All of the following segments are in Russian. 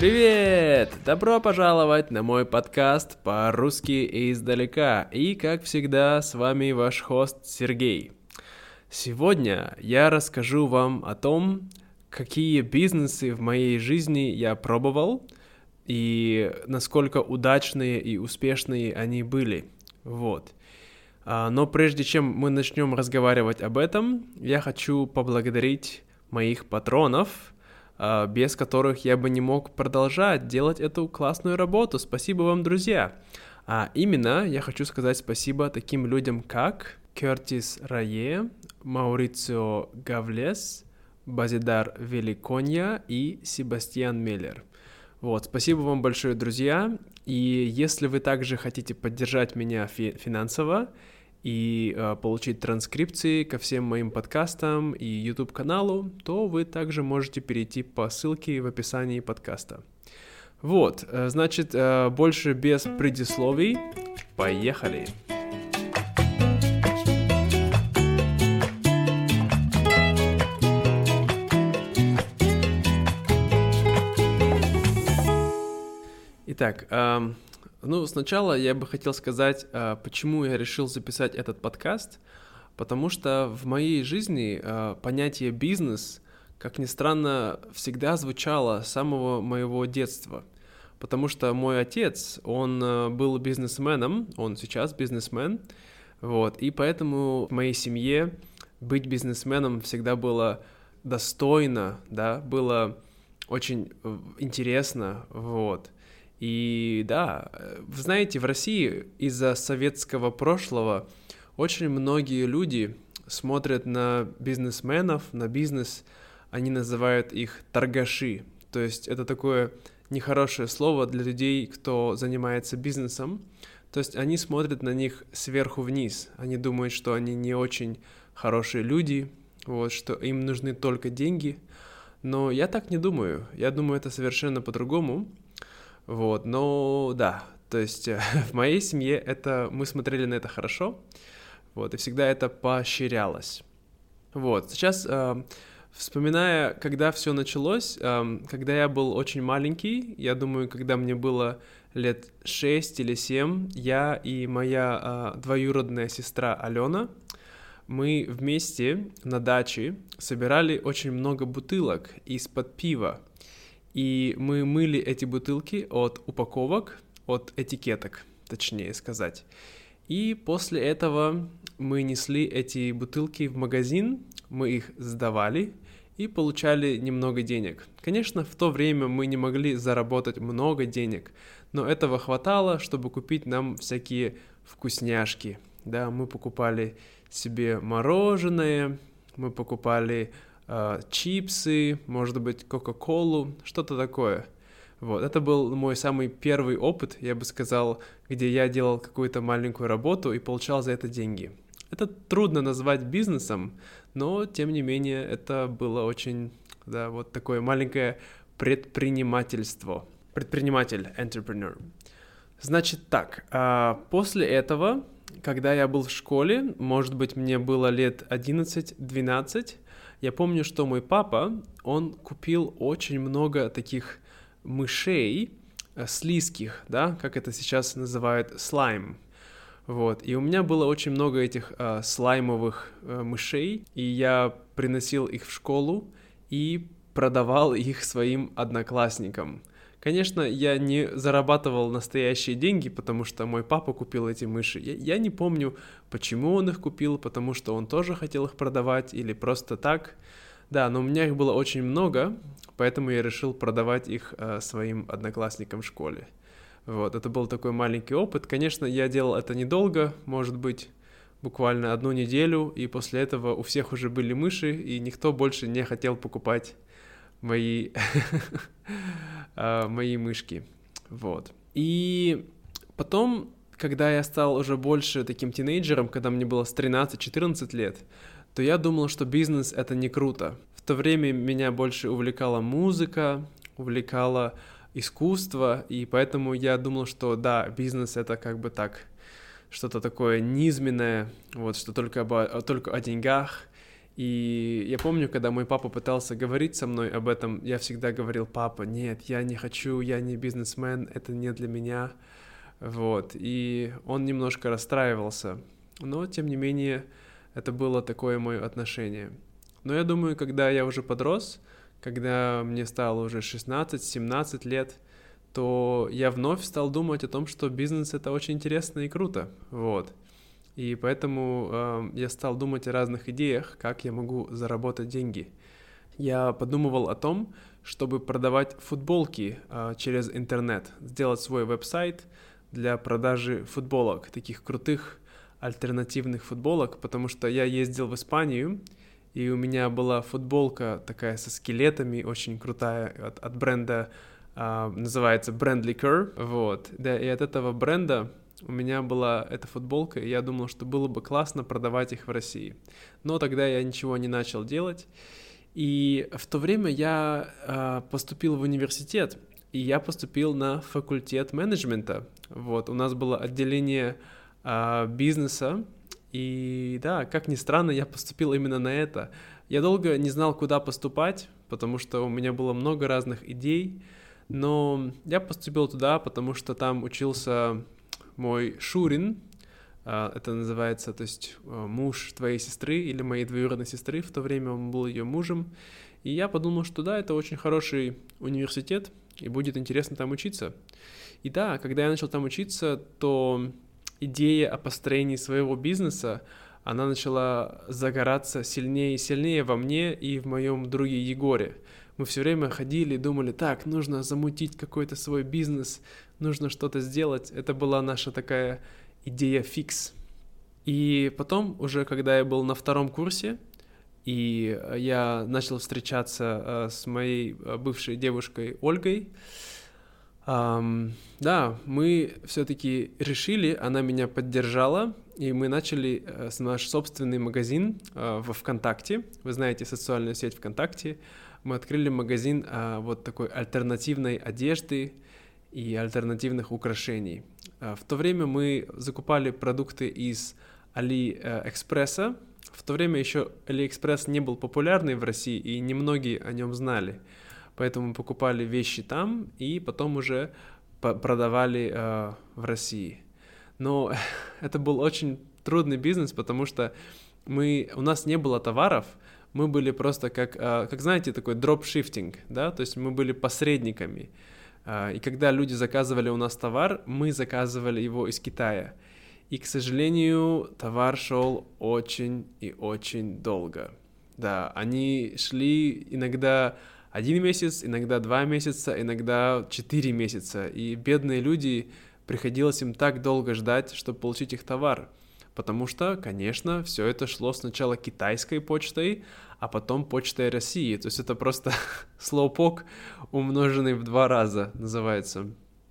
Привет! Добро пожаловать на мой подкаст по-русски издалека. И, как всегда, с вами ваш хост Сергей. Сегодня я расскажу вам о том, какие бизнесы в моей жизни я пробовал и насколько удачные и успешные они были. Вот. А, но прежде чем мы начнем разговаривать об этом, я хочу поблагодарить моих патронов, без которых я бы не мог продолжать делать эту классную работу. Спасибо вам, друзья! А именно, я хочу сказать спасибо таким людям, как Кертис Рае, Маурицио Гавлес, Базидар Великонья и Себастьян Меллер. Вот, спасибо вам большое, друзья. И если вы также хотите поддержать меня фи- финансово, и э, получить транскрипции ко всем моим подкастам и YouTube каналу, то вы также можете перейти по ссылке в описании подкаста. Вот, э, значит, э, больше без предисловий. Поехали! Итак, ну, сначала я бы хотел сказать, а, почему я решил записать этот подкаст. Потому что в моей жизни а, понятие бизнес, как ни странно, всегда звучало с самого моего детства. Потому что мой отец, он а, был бизнесменом, он сейчас бизнесмен, вот, и поэтому в моей семье быть бизнесменом всегда было достойно, да, было очень э, интересно, вот. И да, вы знаете, в России из-за советского прошлого очень многие люди смотрят на бизнесменов, на бизнес, они называют их торгаши. То есть это такое нехорошее слово для людей, кто занимается бизнесом. То есть они смотрят на них сверху вниз. Они думают, что они не очень хорошие люди, вот, что им нужны только деньги. Но я так не думаю. Я думаю, это совершенно по-другому. Вот, но да, то есть в моей семье это мы смотрели на это хорошо, вот, и всегда это поощрялось. Вот, сейчас э, вспоминая, когда все началось, э, когда я был очень маленький, я думаю, когда мне было лет 6 или 7, я и моя э, двоюродная сестра Алена, мы вместе на даче собирали очень много бутылок из-под пива. И мы мыли эти бутылки от упаковок, от этикеток, точнее сказать. И после этого мы несли эти бутылки в магазин, мы их сдавали и получали немного денег. Конечно, в то время мы не могли заработать много денег, но этого хватало, чтобы купить нам всякие вкусняшки. Да, мы покупали себе мороженое, мы покупали э, чипсы, может быть, Кока-Колу, что-то такое. Вот, это был мой самый первый опыт, я бы сказал, где я делал какую-то маленькую работу и получал за это деньги. Это трудно назвать бизнесом, но, тем не менее, это было очень, да, вот такое маленькое предпринимательство. Предприниматель, entrepreneur. Значит так, а, после этого, когда я был в школе, может быть, мне было лет 11-12, я помню, что мой папа, он купил очень много таких мышей, э, слизких, да, как это сейчас называют, слайм. Вот, и у меня было очень много этих э, слаймовых э, мышей, и я приносил их в школу и продавал их своим одноклассникам. Конечно, я не зарабатывал настоящие деньги, потому что мой папа купил эти мыши. Я, я не помню, почему он их купил, потому что он тоже хотел их продавать или просто так. Да, но у меня их было очень много, поэтому я решил продавать их э, своим одноклассникам в школе. Вот, это был такой маленький опыт. Конечно, я делал это недолго, может быть, буквально одну неделю, и после этого у всех уже были мыши, и никто больше не хотел покупать мои, а, мои мышки. Вот. И потом, когда я стал уже больше таким тинейджером, когда мне было с 13-14 лет, то я думал, что бизнес — это не круто. В то время меня больше увлекала музыка, увлекало искусство, и поэтому я думал, что да, бизнес — это как бы так, что-то такое низменное, вот, что только, об, только о деньгах, И я помню, когда мой папа пытался говорить со мной об этом, я всегда говорил, папа, нет, я не хочу, я не бизнесмен, это не для меня. Вот, и он немножко расстраивался, но, тем не менее, это было такое мое отношение. Но я думаю, когда я уже подрос, когда мне стало уже 16-17 лет, то я вновь стал думать о том, что бизнес это очень интересно и круто, вот. И поэтому э, я стал думать о разных идеях, как я могу заработать деньги. Я подумывал о том, чтобы продавать футболки э, через интернет, сделать свой веб-сайт для продажи футболок, таких крутых альтернативных футболок, потому что я ездил в Испанию, и у меня была футболка такая со скелетами, очень крутая, от, от бренда, а, называется Brand Liquor, вот, да, и от этого бренда у меня была эта футболка, и я думал, что было бы классно продавать их в России. Но тогда я ничего не начал делать, и в то время я а, поступил в университет, и я поступил на факультет менеджмента, вот, у нас было отделение а, бизнеса, и да, как ни странно, я поступил именно на это. Я долго не знал, куда поступать, потому что у меня было много разных идей, но я поступил туда, потому что там учился мой Шурин, а, это называется, то есть а, муж твоей сестры или моей двоюродной сестры, в то время он был ее мужем, и я подумал, что да, это очень хороший университет, и будет интересно там учиться. И да, когда я начал там учиться, то идея о построении своего бизнеса, она начала загораться сильнее и сильнее во мне и в моем друге Егоре. Мы все время ходили и думали, так, нужно замутить какой-то свой бизнес, нужно что-то сделать. Это была наша такая идея фикс. И потом, уже когда я был на втором курсе, и я начал встречаться э, с моей э, бывшей девушкой Ольгой, Um, да, мы все-таки решили, она меня поддержала, и мы начали uh, наш собственный магазин uh, во ВКонтакте. Вы знаете социальную сеть ВКонтакте. Мы открыли магазин э, вот такой альтернативной одежды и альтернативных украшений. Э, в то время мы закупали продукты из Алиэкспресса. В то время еще Алиэкспресс не был популярный в России, и немногие о нем знали поэтому мы покупали вещи там и потом уже продавали э, в России. Но это был очень трудный бизнес, потому что мы, у нас не было товаров, мы были просто как, э, как знаете, такой дропшифтинг, да, то есть мы были посредниками. Э, и когда люди заказывали у нас товар, мы заказывали его из Китая. И, к сожалению, товар шел очень и очень долго. Да, они шли иногда один месяц, иногда два месяца, иногда четыре месяца. И бедные люди, приходилось им так долго ждать, чтобы получить их товар. Потому что, конечно, все это шло сначала китайской почтой, а потом почтой России. То есть это просто слоупок, умноженный в два раза, называется.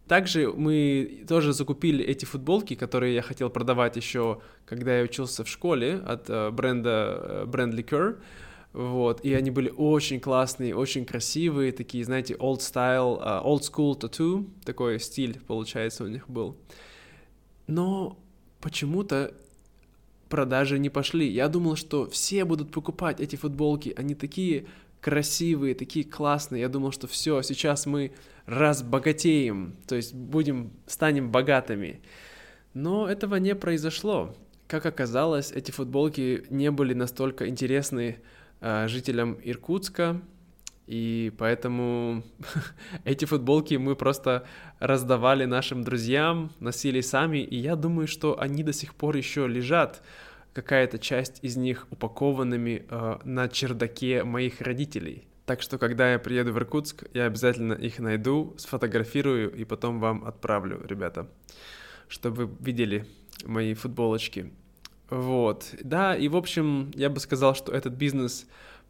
Также мы тоже закупили эти футболки, которые я хотел продавать еще, когда я учился в школе от э, бренда Brand э, Liquor вот, и они были очень классные, очень красивые, такие, знаете, old style, uh, old school tattoo, такой стиль, получается, у них был. Но почему-то продажи не пошли. Я думал, что все будут покупать эти футболки, они такие красивые, такие классные. Я думал, что все, сейчас мы разбогатеем, то есть будем, станем богатыми. Но этого не произошло. Как оказалось, эти футболки не были настолько интересны Э, жителям Иркутска, и поэтому эти футболки мы просто раздавали нашим друзьям, носили сами, и я думаю, что они до сих пор еще лежат, какая-то часть из них упакованными э, на чердаке моих родителей. Так что, когда я приеду в Иркутск, я обязательно их найду, сфотографирую и потом вам отправлю, ребята, чтобы вы видели мои футболочки. Вот, да, и в общем, я бы сказал, что этот бизнес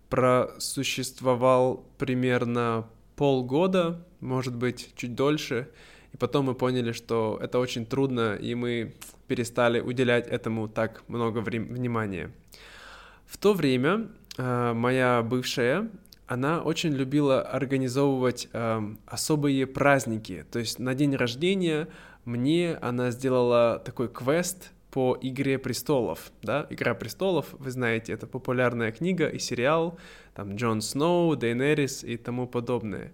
просуществовал примерно полгода, может быть, чуть дольше, и потом мы поняли, что это очень трудно, и мы перестали уделять этому так много внимания. В то время э, моя бывшая, она очень любила организовывать э, особые праздники, то есть на день рождения мне она сделала такой квест по «Игре престолов», да, «Игра престолов», вы знаете, это популярная книга и сериал, там Джон Сноу, Дейнерис и тому подобное.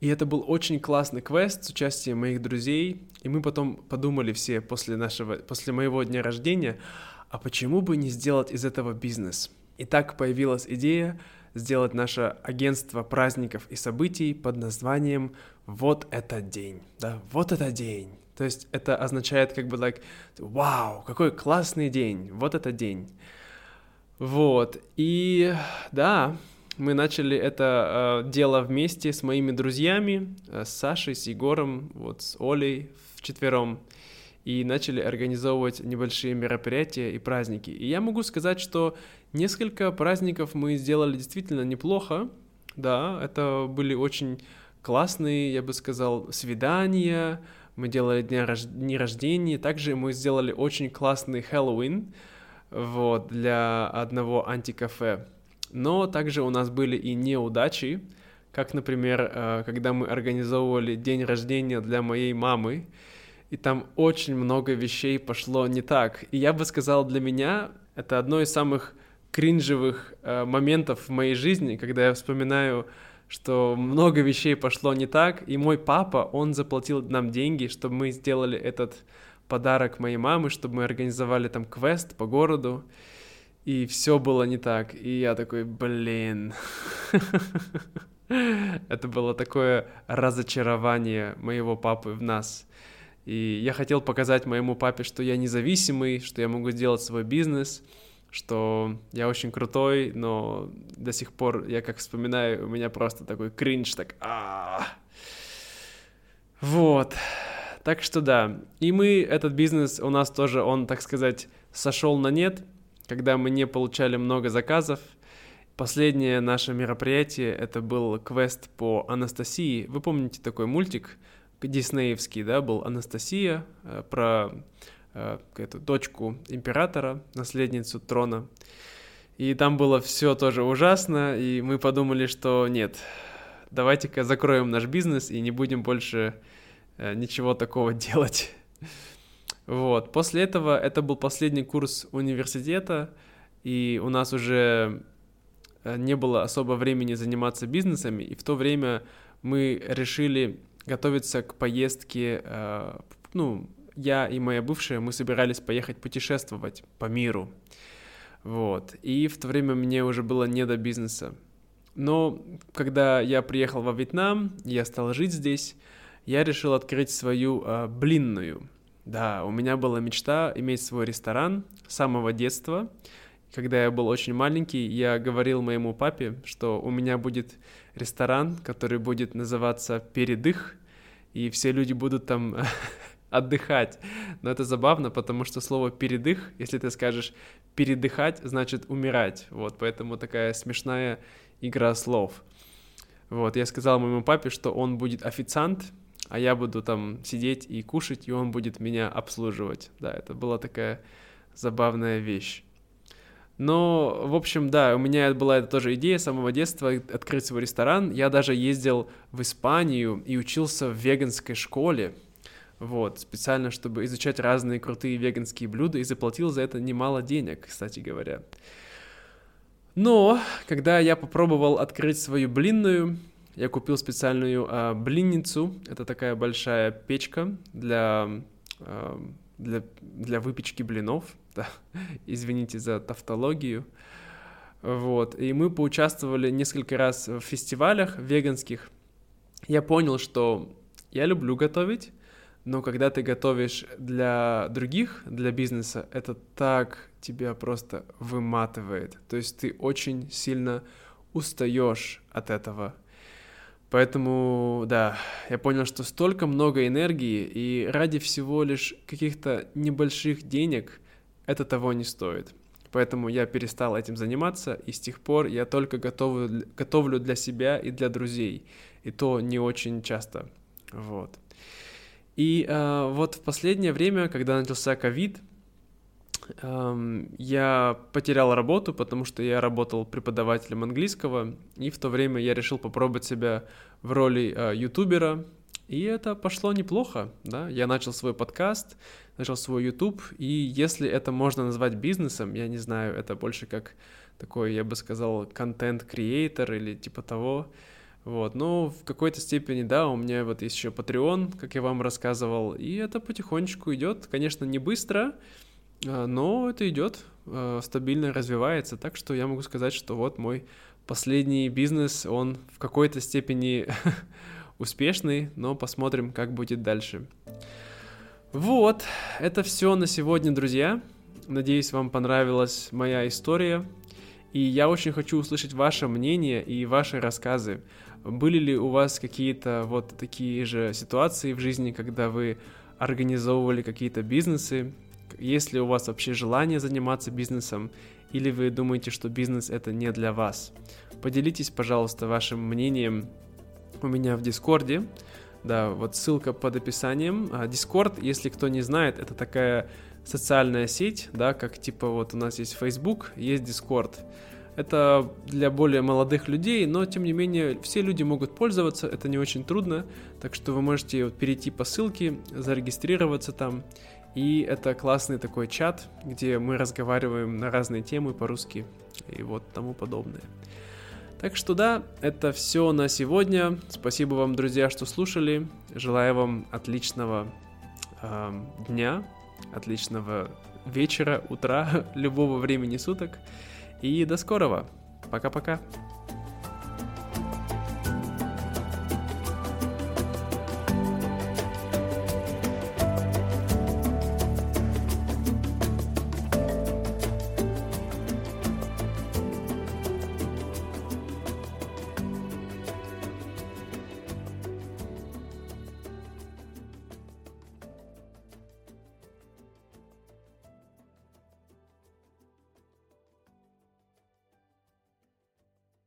И это был очень классный квест с участием моих друзей, и мы потом подумали все после нашего, после моего дня рождения, а почему бы не сделать из этого бизнес? И так появилась идея сделать наше агентство праздников и событий под названием «Вот этот день». Да, вот этот день. То есть это означает как бы like, вау, какой классный день, вот этот день. Вот, и да, мы начали это э, дело вместе с моими друзьями, э, с Сашей, с Егором, вот с Олей вчетвером, и начали организовывать небольшие мероприятия и праздники. И я могу сказать, что несколько праздников мы сделали действительно неплохо, да, это были очень классные, я бы сказал, свидания, мы делали дни, рож... дни рождения, также мы сделали очень классный Хэллоуин, вот, для одного антикафе. Но также у нас были и неудачи, как, например, э, когда мы организовывали день рождения для моей мамы, и там очень много вещей пошло не так. И я бы сказал, для меня это одно из самых кринжевых э, моментов в моей жизни, когда я вспоминаю, что много вещей пошло не так, и мой папа, он заплатил нам деньги, чтобы мы сделали этот подарок моей мамы, чтобы мы организовали там квест по городу, и все было не так. И я такой, блин. Это было такое разочарование моего папы в нас. И я хотел показать моему папе, что я независимый, что я могу сделать свой бизнес, что я очень крутой, но до сих пор я как вспоминаю, у меня просто такой кринж, так а Вот. Так что да. И мы, этот бизнес у нас тоже, он, так сказать, сошел на нет, когда мы не получали много заказов. Последнее наше мероприятие, это был квест по Анастасии. Вы помните такой мультик диснеевский, да, был Анастасия э, про эту дочку императора, наследницу трона. И там было все тоже ужасно, и мы подумали, что нет, давайте-ка закроем наш бизнес и не будем больше э, ничего такого делать. Вот. После этого это был последний курс университета, и у нас уже э, не было особо времени заниматься бизнесами, и в то время мы решили готовиться к поездке, э, ну, я и моя бывшая, мы собирались поехать путешествовать по миру. Вот. И в то время мне уже было не до бизнеса. Но когда я приехал во Вьетнам, я стал жить здесь, я решил открыть свою э, блинную. Да, у меня была мечта иметь свой ресторан с самого детства. Когда я был очень маленький, я говорил моему папе, что у меня будет ресторан, который будет называться «Передых», и все люди будут там отдыхать. Но это забавно, потому что слово «передых», если ты скажешь «передыхать», значит «умирать». Вот, поэтому такая смешная игра слов. Вот, я сказал моему папе, что он будет официант, а я буду там сидеть и кушать, и он будет меня обслуживать. Да, это была такая забавная вещь. Но, в общем, да, у меня была эта тоже идея с самого детства открыть свой ресторан. Я даже ездил в Испанию и учился в веганской школе. Вот, специально, чтобы изучать разные крутые веганские блюда и заплатил за это немало денег, кстати говоря. Но, когда я попробовал открыть свою блинную, я купил специальную а, блинницу. Это такая большая печка для, а, для, для выпечки блинов. Да. Извините за тавтологию. Вот. И мы поучаствовали несколько раз в фестивалях веганских. Я понял, что я люблю готовить, но когда ты готовишь для других, для бизнеса, это так тебя просто выматывает. То есть ты очень сильно устаешь от этого. Поэтому, да, я понял, что столько много энергии, и ради всего лишь каких-то небольших денег это того не стоит. Поэтому я перестал этим заниматься, и с тех пор я только готовлю, готовлю для себя и для друзей. И то не очень часто. Вот. И э, вот в последнее время, когда начался ковид, э, я потерял работу, потому что я работал преподавателем английского, и в то время я решил попробовать себя в роли э, ютубера, И это пошло неплохо, да. Я начал свой подкаст, начал свой YouTube, и если это можно назвать бизнесом, я не знаю, это больше как такой, я бы сказал, контент-креатор или типа того. Вот, но в какой-то степени, да, у меня вот есть еще Patreon, как я вам рассказывал, и это потихонечку идет, конечно, не быстро, а, но это идет, а, стабильно развивается, так что я могу сказать, что вот мой последний бизнес, он в какой-то степени успешный, но посмотрим, как будет дальше. Вот, это все на сегодня, друзья. Надеюсь, вам понравилась моя история. И я очень хочу услышать ваше мнение и ваши рассказы. Были ли у вас какие-то вот такие же ситуации в жизни, когда вы организовывали какие-то бизнесы? Есть ли у вас вообще желание заниматься бизнесом? Или вы думаете, что бизнес это не для вас? Поделитесь, пожалуйста, вашим мнением у меня в Дискорде. Да, вот ссылка под описанием. Дискорд, если кто не знает, это такая социальная сеть, да, как типа вот у нас есть Facebook, есть Discord. Это для более молодых людей, но тем не менее все люди могут пользоваться, это не очень трудно, так что вы можете вот перейти по ссылке, зарегистрироваться там, и это классный такой чат, где мы разговариваем на разные темы по-русски и вот тому подобное. Так что да, это все на сегодня. Спасибо вам, друзья, что слушали. Желаю вам отличного э, дня, отличного вечера, утра, любого времени суток. И до скорого. Пока-пока.